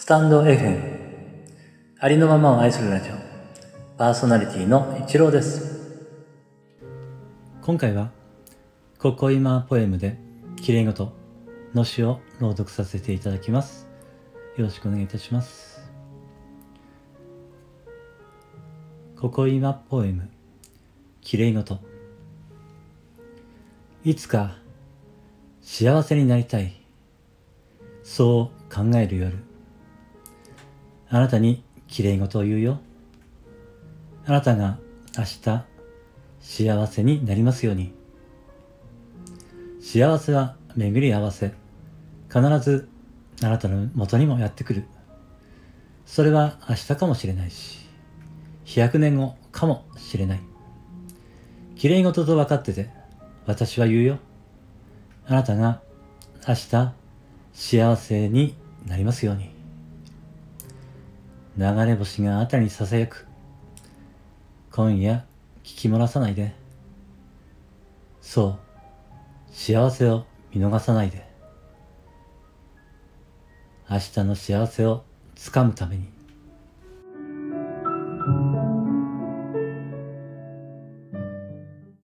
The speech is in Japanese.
スタンド FM ありのままを愛するラジオ。パーソナリティの一郎です。今回はここ今ポエムできれいごとの詩を朗読させていただきます。よろしくお願いいたします。ここ今ポエム。きれいごといつか幸せになりたい。そう考える夜。あなたにきれい事を言うよ。あなたが明日幸せになりますように。幸せは巡り合わせ。必ずあなたの元にもやってくる。それは明日かもしれないし100年後かもしれない。きれい事と分かってて私は言うよ。あなたが明日幸せになりますように。流れ星が辺りにささやく。今夜聞き漏らさないで。そう、幸せを見逃さないで。明日の幸せをつかむために。